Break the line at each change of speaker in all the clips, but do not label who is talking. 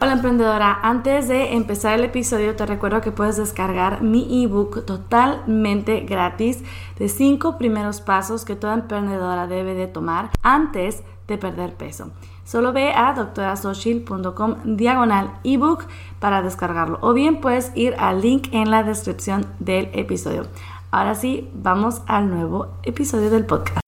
Hola emprendedora, antes de empezar el episodio te recuerdo que puedes descargar mi ebook totalmente gratis de 5 primeros pasos que toda emprendedora debe de tomar antes de perder peso. Solo ve a doctorasochil.com diagonal ebook para descargarlo o bien puedes ir al link en la descripción del episodio. Ahora sí, vamos al nuevo episodio del podcast.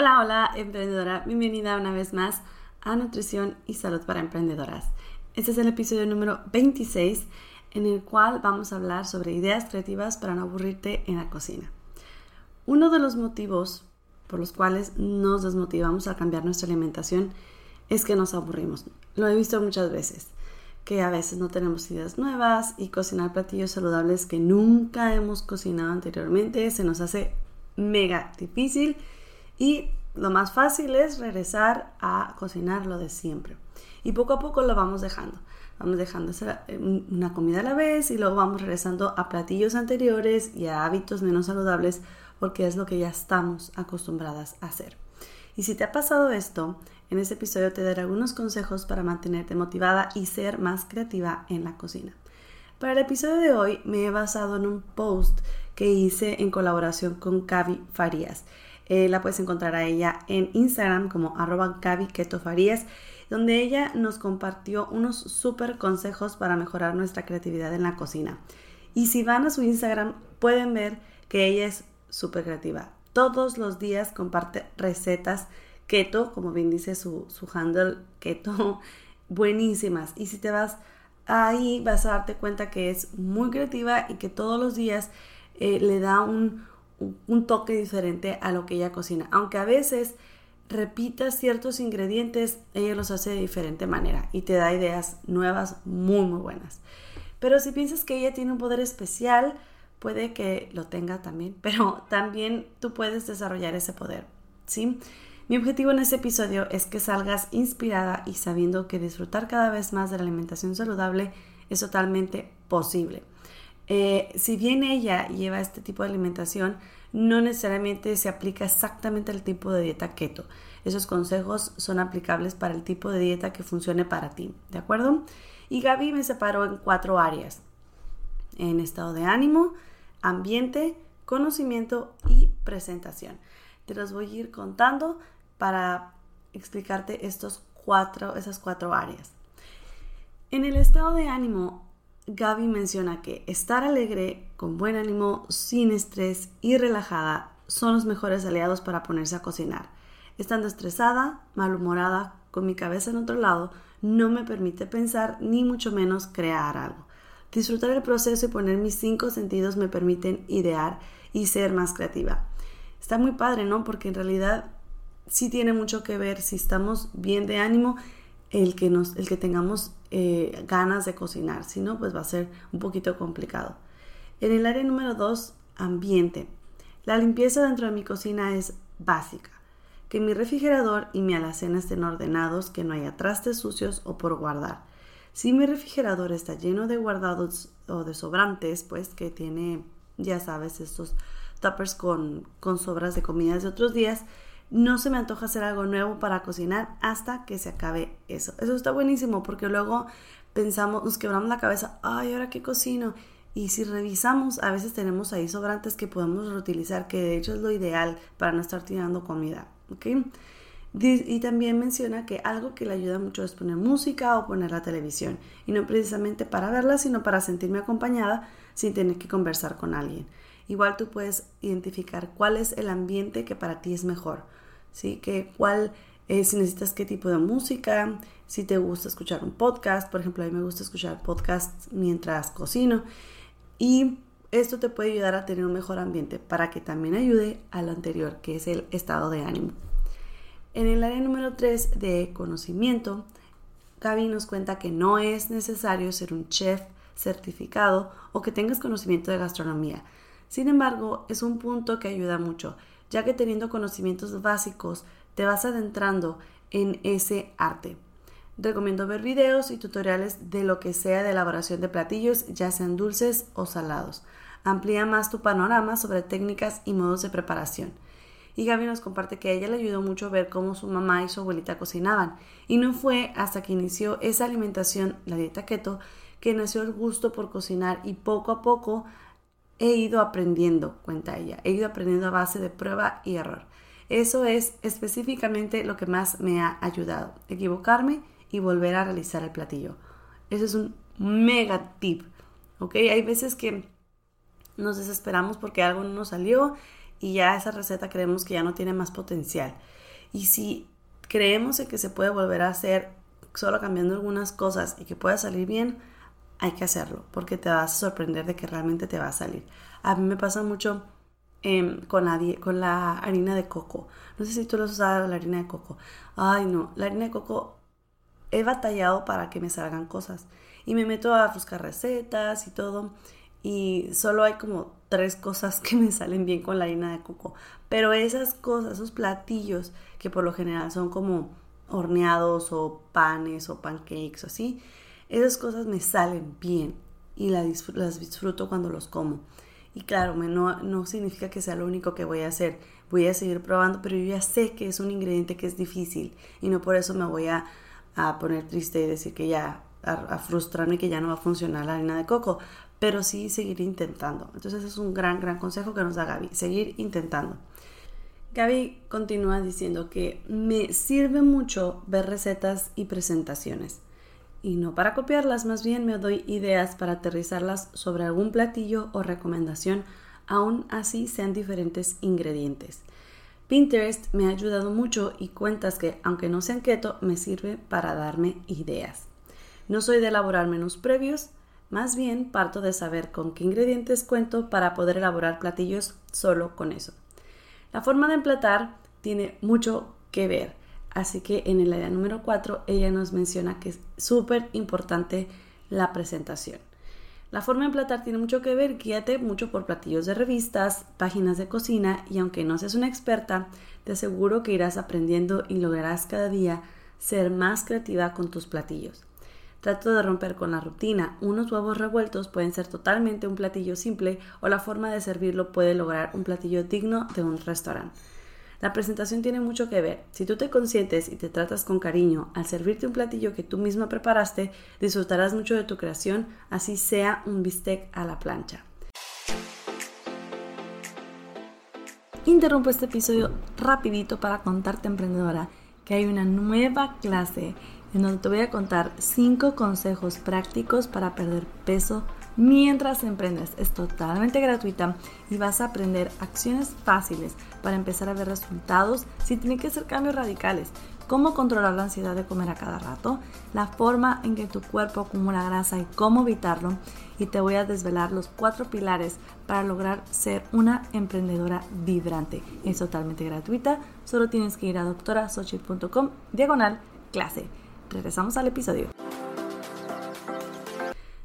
Hola, hola emprendedora, bienvenida una vez más a Nutrición y Salud para Emprendedoras. Este es el episodio número 26 en el cual vamos a hablar sobre ideas creativas para no aburrirte en la cocina. Uno de los motivos por los cuales nos desmotivamos a cambiar nuestra alimentación es que nos aburrimos. Lo he visto muchas veces, que a veces no tenemos ideas nuevas y cocinar platillos saludables que nunca hemos cocinado anteriormente se nos hace mega difícil y lo más fácil es regresar a cocinar lo de siempre. Y poco a poco lo vamos dejando. Vamos dejando eh, una comida a la vez y luego vamos regresando a platillos anteriores y a hábitos menos saludables porque es lo que ya estamos acostumbradas a hacer. Y si te ha pasado esto, en este episodio te daré algunos consejos para mantenerte motivada y ser más creativa en la cocina. Para el episodio de hoy me he basado en un post que hice en colaboración con Cavi Farías. Eh, la puedes encontrar a ella en Instagram como arroba Farías, donde ella nos compartió unos súper consejos para mejorar nuestra creatividad en la cocina. Y si van a su Instagram pueden ver que ella es súper creativa. Todos los días comparte recetas keto, como bien dice su, su handle keto, buenísimas. Y si te vas ahí vas a darte cuenta que es muy creativa y que todos los días eh, le da un, un toque diferente a lo que ella cocina. Aunque a veces repita ciertos ingredientes, ella los hace de diferente manera y te da ideas nuevas muy muy buenas. Pero si piensas que ella tiene un poder especial, puede que lo tenga también, pero también tú puedes desarrollar ese poder, ¿sí? Mi objetivo en este episodio es que salgas inspirada y sabiendo que disfrutar cada vez más de la alimentación saludable es totalmente posible. Eh, si bien ella lleva este tipo de alimentación, no necesariamente se aplica exactamente al tipo de dieta keto. Esos consejos son aplicables para el tipo de dieta que funcione para ti, ¿de acuerdo? Y Gaby me separó en cuatro áreas. En estado de ánimo, ambiente, conocimiento y presentación. Te los voy a ir contando para explicarte estos cuatro, esas cuatro áreas. En el estado de ánimo, Gaby menciona que estar alegre, con buen ánimo, sin estrés y relajada son los mejores aliados para ponerse a cocinar. Estando estresada, malhumorada, con mi cabeza en otro lado, no me permite pensar ni mucho menos crear algo. Disfrutar el proceso y poner mis cinco sentidos me permiten idear y ser más creativa. Está muy padre, ¿no? Porque en realidad sí tiene mucho que ver si estamos bien de ánimo el que, nos, el que tengamos eh, ganas de cocinar, si no, pues va a ser un poquito complicado. En el área número 2, ambiente. La limpieza dentro de mi cocina es básica. Que mi refrigerador y mi alacena estén ordenados, que no haya trastes sucios o por guardar. Si mi refrigerador está lleno de guardados o de sobrantes, pues que tiene, ya sabes, estos tuppers con, con sobras de comidas de otros días, no se me antoja hacer algo nuevo para cocinar hasta que se acabe eso. Eso está buenísimo porque luego pensamos, nos quebramos la cabeza, ay, ahora qué cocino. Y si revisamos, a veces tenemos ahí sobrantes que podemos reutilizar, que de hecho es lo ideal para no estar tirando comida. ¿ok? Y también menciona que algo que le ayuda mucho es poner música o poner la televisión. Y no precisamente para verla, sino para sentirme acompañada sin tener que conversar con alguien. Igual tú puedes identificar cuál es el ambiente que para ti es mejor. ¿Sí? Que cuál, eh, si necesitas qué tipo de música, si te gusta escuchar un podcast, por ejemplo, a mí me gusta escuchar podcasts mientras cocino. Y esto te puede ayudar a tener un mejor ambiente para que también ayude a lo anterior, que es el estado de ánimo. En el área número 3 de conocimiento, Gaby nos cuenta que no es necesario ser un chef certificado o que tengas conocimiento de gastronomía. Sin embargo, es un punto que ayuda mucho, ya que teniendo conocimientos básicos te vas adentrando en ese arte. Recomiendo ver videos y tutoriales de lo que sea de elaboración de platillos, ya sean dulces o salados. Amplía más tu panorama sobre técnicas y modos de preparación. Y Gaby nos comparte que a ella le ayudó mucho ver cómo su mamá y su abuelita cocinaban. Y no fue hasta que inició esa alimentación, la dieta keto, que nació el gusto por cocinar y poco a poco he ido aprendiendo, cuenta ella. He ido aprendiendo a base de prueba y error. Eso es específicamente lo que más me ha ayudado. Equivocarme y volver a realizar el platillo. Eso es un mega tip. ¿Ok? Hay veces que nos desesperamos porque algo no nos salió y ya esa receta creemos que ya no tiene más potencial. Y si creemos en que se puede volver a hacer solo cambiando algunas cosas y que pueda salir bien, hay que hacerlo porque te vas a sorprender de que realmente te va a salir. A mí me pasa mucho em, con, la, harina de coco. No sé si tú lo has la harina de coco. Ay, no, la harina de coco he batallado para que me salgan cosas. Y me meto a buscar recetas y todo. Y solo hay como tres cosas que me salen bien con la harina de coco. Pero esas cosas, esos platillos que por lo general son como horneados o panes o pancakes o así, esas cosas me salen bien y las disfruto cuando los como. Y claro, no, no significa que sea lo único que voy a hacer. Voy a seguir probando, pero yo ya sé que es un ingrediente que es difícil y no por eso me voy a a poner triste y decir que ya, a, frustrarme que ya no va a funcionar la harina de coco, pero sí seguir intentando. Entonces es un gran, gran consejo que nos da Gaby, seguir intentando. Gaby continúa diciendo que me sirve mucho ver recetas y presentaciones. Y no para copiarlas, más bien me doy ideas para aterrizarlas sobre algún platillo o recomendación, aún así sean diferentes ingredientes. Pinterest me ha ayudado mucho y cuentas que, aunque no sean keto, me sirve para darme ideas. No soy de elaborar menús previos, más bien parto de saber con qué ingredientes cuento para poder elaborar platillos solo con eso. La forma de emplatar tiene mucho que ver, así que en el área número 4 ella nos menciona que es súper importante la presentación. La forma de emplatar tiene mucho que ver, guíate mucho por platillos de revistas, páginas de cocina y aunque no seas una experta, te aseguro que irás aprendiendo y lograrás cada día ser más creativa con tus platillos. Trato de romper con la rutina. Unos huevos revueltos pueden ser totalmente un platillo simple o la forma de servirlo puede lograr un platillo digno de un restaurante. La presentación tiene mucho que ver. Si tú te consientes y te tratas con cariño al servirte un platillo que tú misma preparaste, disfrutarás mucho de tu creación, así sea un bistec a la plancha. Interrumpo este episodio rapidito para contarte, emprendedora, que hay una nueva clase en donde te voy a contar 5 consejos prácticos para perder peso mientras emprendes. Es totalmente gratuita y vas a aprender acciones fáciles para empezar a ver resultados sin tener que hacer cambios radicales. Cómo controlar la ansiedad de comer a cada rato, la forma en que tu cuerpo acumula grasa y cómo evitarlo. Y te voy a desvelar los cuatro pilares para lograr ser una emprendedora vibrante. Es totalmente gratuita, solo tienes que ir a doctorasochit.com diagonal clase. Regresamos al episodio.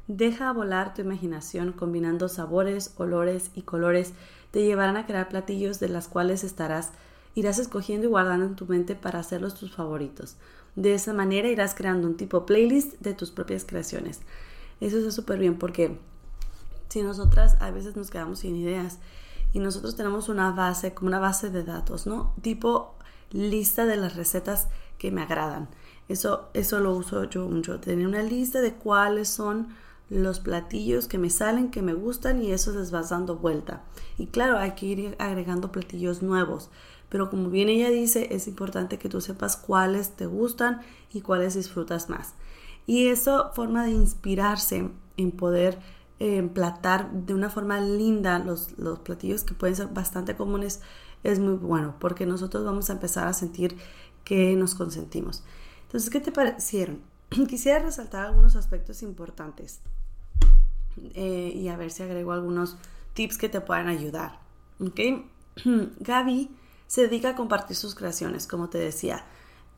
Deja volar tu imaginación combinando sabores, olores y colores. Te llevarán a crear platillos de las cuales estarás, irás escogiendo y guardando en tu mente para hacerlos tus favoritos. De esa manera irás creando un tipo playlist de tus propias creaciones. Eso es súper bien porque si nosotras a veces nos quedamos sin ideas y nosotros tenemos una base, como una base de datos, ¿no? Tipo lista de las recetas que me agradan. Eso, eso lo uso yo mucho, tener una lista de cuáles son los platillos que me salen, que me gustan y eso les vas dando vuelta. Y claro, hay que ir agregando platillos nuevos. Pero como bien ella dice, es importante que tú sepas cuáles te gustan y cuáles disfrutas más. Y eso forma de inspirarse en poder eh, emplatar de una forma linda los, los platillos que pueden ser bastante comunes es muy bueno porque nosotros vamos a empezar a sentir que nos consentimos. Entonces, ¿qué te parecieron? Quisiera resaltar algunos aspectos importantes. eh, y a ver si agrego algunos tips que te puedan ayudar. ¿Ok? Gaby se dedica a compartir sus creaciones, como te decía.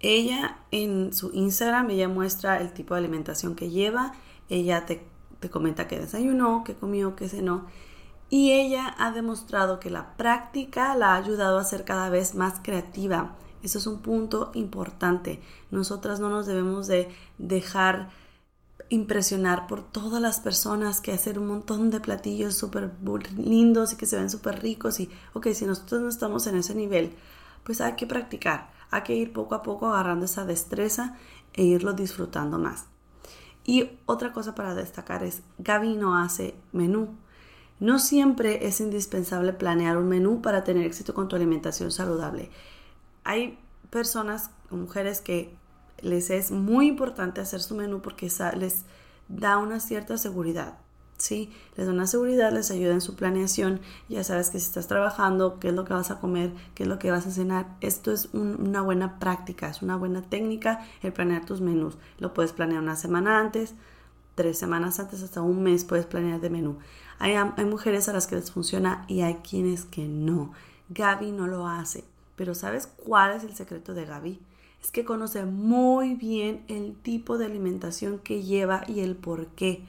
Ella en su Instagram, ella muestra el tipo de alimentación que lleva, ella te, te comenta que desayunó, que comió, que cenó. Y ella ha demostrado que la práctica la ha ayudado a ser cada vez más creativa. Eso es un punto importante. Nosotras no nos debemos de dejar impresionar por todas las personas que hacen un montón de platillos súper lindos y que se ven súper ricos y ok, si nosotros no estamos en ese nivel, pues hay que practicar, hay que ir poco a poco agarrando esa destreza e irlo disfrutando más. Y otra cosa para destacar es, Gaby no hace menú. No siempre es indispensable planear un menú para tener éxito con tu alimentación saludable. Hay personas, mujeres que les es muy importante hacer su menú porque les da una cierta seguridad. ¿sí? Les da una seguridad, les ayuda en su planeación. Ya sabes que si estás trabajando, qué es lo que vas a comer, qué es lo que vas a cenar. Esto es una buena práctica, es una buena técnica el planear tus menús. Lo puedes planear una semana antes, tres semanas antes, hasta un mes puedes planear de menú. Hay, hay mujeres a las que les funciona y hay quienes que no. Gaby no lo hace. Pero ¿sabes cuál es el secreto de Gaby? es que conoce muy bien el tipo de alimentación que lleva y el por qué,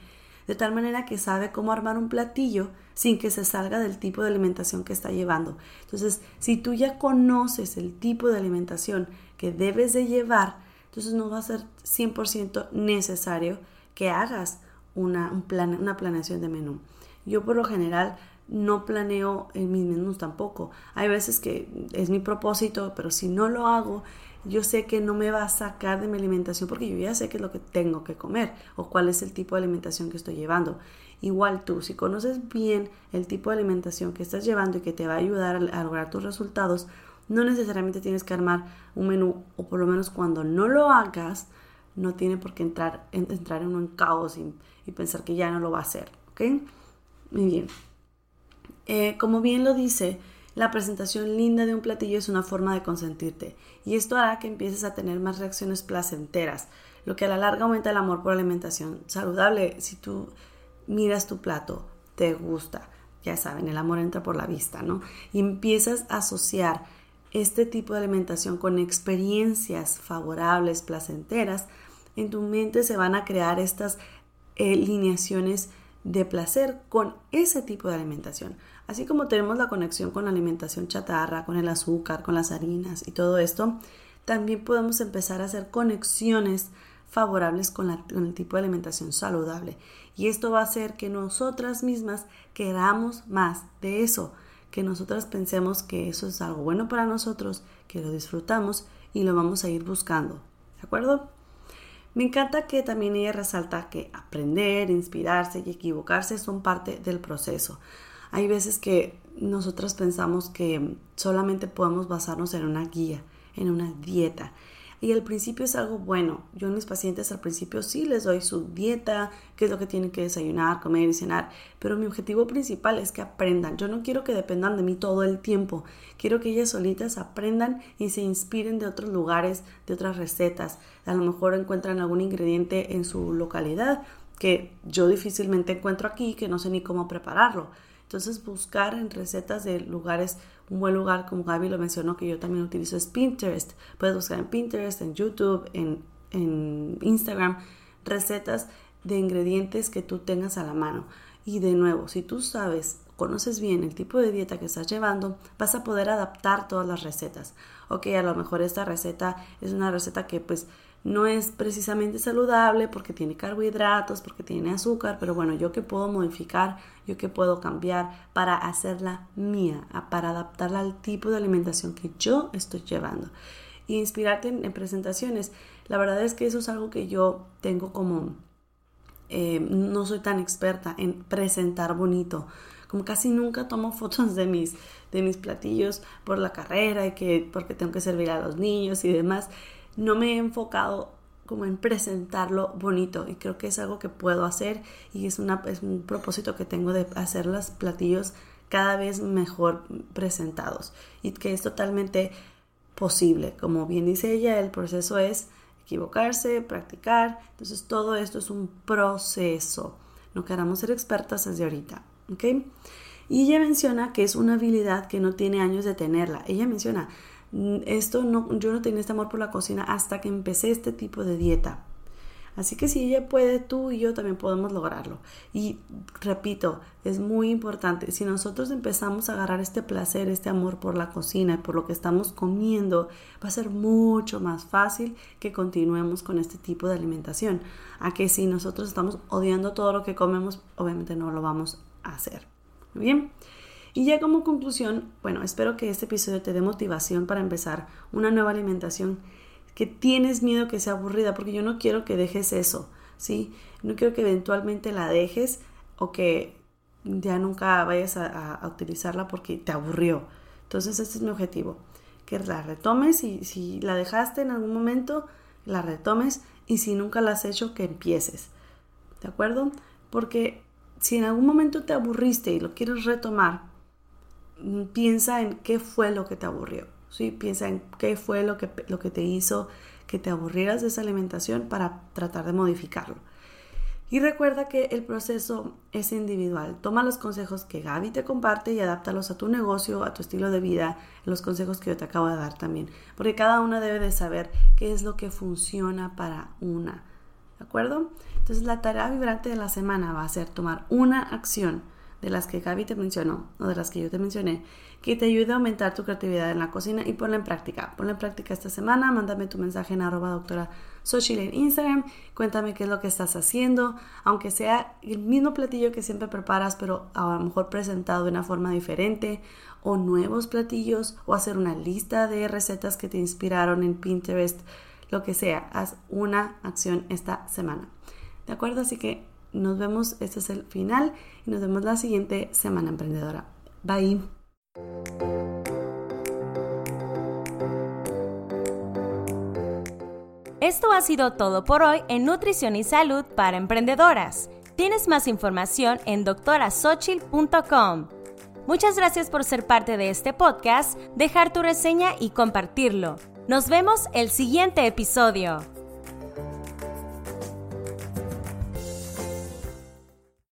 de tal manera que sabe cómo armar un platillo sin que se salga del tipo de alimentación que está llevando. Entonces, si tú ya conoces el tipo de alimentación que debes de llevar, entonces no va a ser 100% necesario que hagas una, un plan, una planeación de menú. Yo por lo general no planeo en mis menús tampoco. Hay veces que es mi propósito, pero si no lo hago, yo sé que no me va a sacar de mi alimentación porque yo ya sé qué es lo que tengo que comer o cuál es el tipo de alimentación que estoy llevando. Igual tú, si conoces bien el tipo de alimentación que estás llevando y que te va a ayudar a, lograr tus resultados, no necesariamente tienes que armar un menú o por lo menos cuando no lo hagas, no tiene por qué entrar, entrar en un caos y, pensar que ya no lo va a hacer. ¿Ok? Muy bien. Eh, como bien lo dice, la presentación linda de un platillo es una forma de consentirte y esto hará que empieces a tener más reacciones placenteras, lo que a la larga aumenta el amor por la alimentación saludable. Si tú miras tu plato, te gusta, ya saben, el amor entra por la vista, ¿no? Y empiezas a asociar este tipo de alimentación con experiencias favorables, placenteras, en tu mente se van a crear estas eh, lineaciones de placer con ese tipo de alimentación. Así como tenemos la conexión con la alimentación chatarra, con el azúcar, con las harinas y todo esto, también podemos empezar a hacer conexiones favorables con, el tipo de alimentación saludable. Y esto va a hacer que nosotras mismas queramos más de eso, que nosotras pensemos que eso es algo bueno para nosotros, que lo disfrutamos y lo vamos a ir buscando. ¿De acuerdo? Me encanta que también ella resalta que aprender, inspirarse y equivocarse son parte del proceso. Hay veces que nosotros pensamos que solamente podemos basarnos en una guía, en una dieta. Y al principio es algo bueno. Yo a mis pacientes al principio sí les doy su dieta, qué es lo que tienen que desayunar, comer y cenar, pero mi objetivo principal es que aprendan. Yo no quiero que dependan de mí todo el tiempo. Quiero que ellas solitas aprendan y se inspiren de otros lugares, de otras recetas. A lo mejor encuentran algún ingrediente en su localidad que yo difícilmente encuentro aquí, que no sé ni cómo prepararlo entonces buscar en recetas de lugares, un buen lugar como Gaby lo mencionó que yo también utilizo es Pinterest. Puedes buscar en Pinterest, en YouTube, en, en Instagram, recetas de ingredientes que tú tengas a la mano. Y de nuevo, si tú sabes, conoces bien el tipo de dieta que estás llevando, vas a poder adaptar todas las recetas. Ok, a lo mejor esta receta es una receta que pues no es precisamente saludable porque tiene carbohidratos, porque tiene azúcar, pero bueno, yo que puedo modificar, yo que puedo cambiar para hacerla mía, para adaptarla al tipo de alimentación que yo estoy llevando. Y inspirarte en, presentaciones. La verdad es que eso es algo que yo tengo como, eh, no soy tan experta en presentar bonito. Como casi nunca tomo fotos de mis, de mis platillos por la carrera y que porque tengo que servir a los niños y demás no me he enfocado como en presentarlo bonito y creo que es algo que puedo hacer y es, una, es un propósito que tengo de hacer los platillos cada vez mejor presentados y que es totalmente posible. Como bien dice ella, el proceso es equivocarse, practicar, entonces todo esto es un proceso. no queramos ser expertas desde ahorita. Y ella menciona que es una habilidad que no tiene años de tenerla. Ella menciona, esto no, yo no tenía este amor por la cocina hasta que empecé este tipo de dieta. Así que si ella puede, tú y yo también podemos lograrlo. Y repito, es muy importante, si nosotros empezamos a agarrar este placer, este amor por la cocina y por lo que estamos comiendo, va a ser mucho más fácil que continuemos con este tipo de alimentación. A que si nosotros estamos odiando todo lo que comemos, obviamente no lo vamos a hacer. Muy bien. Y ya como conclusión, bueno, espero que este episodio te dé motivación para empezar una nueva alimentación que tienes miedo que sea aburrida, porque yo no quiero que dejes eso, ¿sí? No quiero que eventualmente la dejes o que ya nunca vayas a, utilizarla porque te aburrió. Entonces, este es mi objetivo, que la retomes y si la dejaste en algún momento, la retomes y si nunca la has hecho, que empieces. ¿De acuerdo? Porque si en algún momento te aburriste y lo quieres retomar, piensa en qué fue lo que te aburrió. ¿sí? Piensa en qué fue lo que, lo que te hizo que te aburrieras de esa alimentación para tratar de modificarlo. Y recuerda que el proceso es individual. Toma los consejos que Gaby te comparte y adáptalos a tu negocio, a tu estilo de vida, los consejos que yo te acabo de dar también. Porque cada una debe de saber qué es lo que funciona para una. ¿De acuerdo? Entonces la tarea vibrante de la semana va a ser tomar una acción de las que Gaby te mencionó o de las que yo te mencioné, que te ayude a aumentar tu creatividad en la cocina y ponla en práctica. Ponla en práctica esta semana, mándame tu mensaje en arroba doctora Xochitl en Instagram, cuéntame qué es lo que estás haciendo, aunque sea el mismo platillo que siempre preparas, pero a lo mejor presentado de una forma diferente, o nuevos platillos, o hacer una lista de recetas que te inspiraron en Pinterest, lo que sea, haz una acción esta semana. ¿De acuerdo? Así que nos vemos, este es el final y nos vemos la siguiente semana emprendedora. Bye.
Esto ha sido todo por hoy en Nutrición y Salud para Emprendedoras. Tienes más información en doctorasochil.com. Muchas gracias por ser parte de este podcast, dejar tu reseña y compartirlo. Nos vemos el siguiente episodio.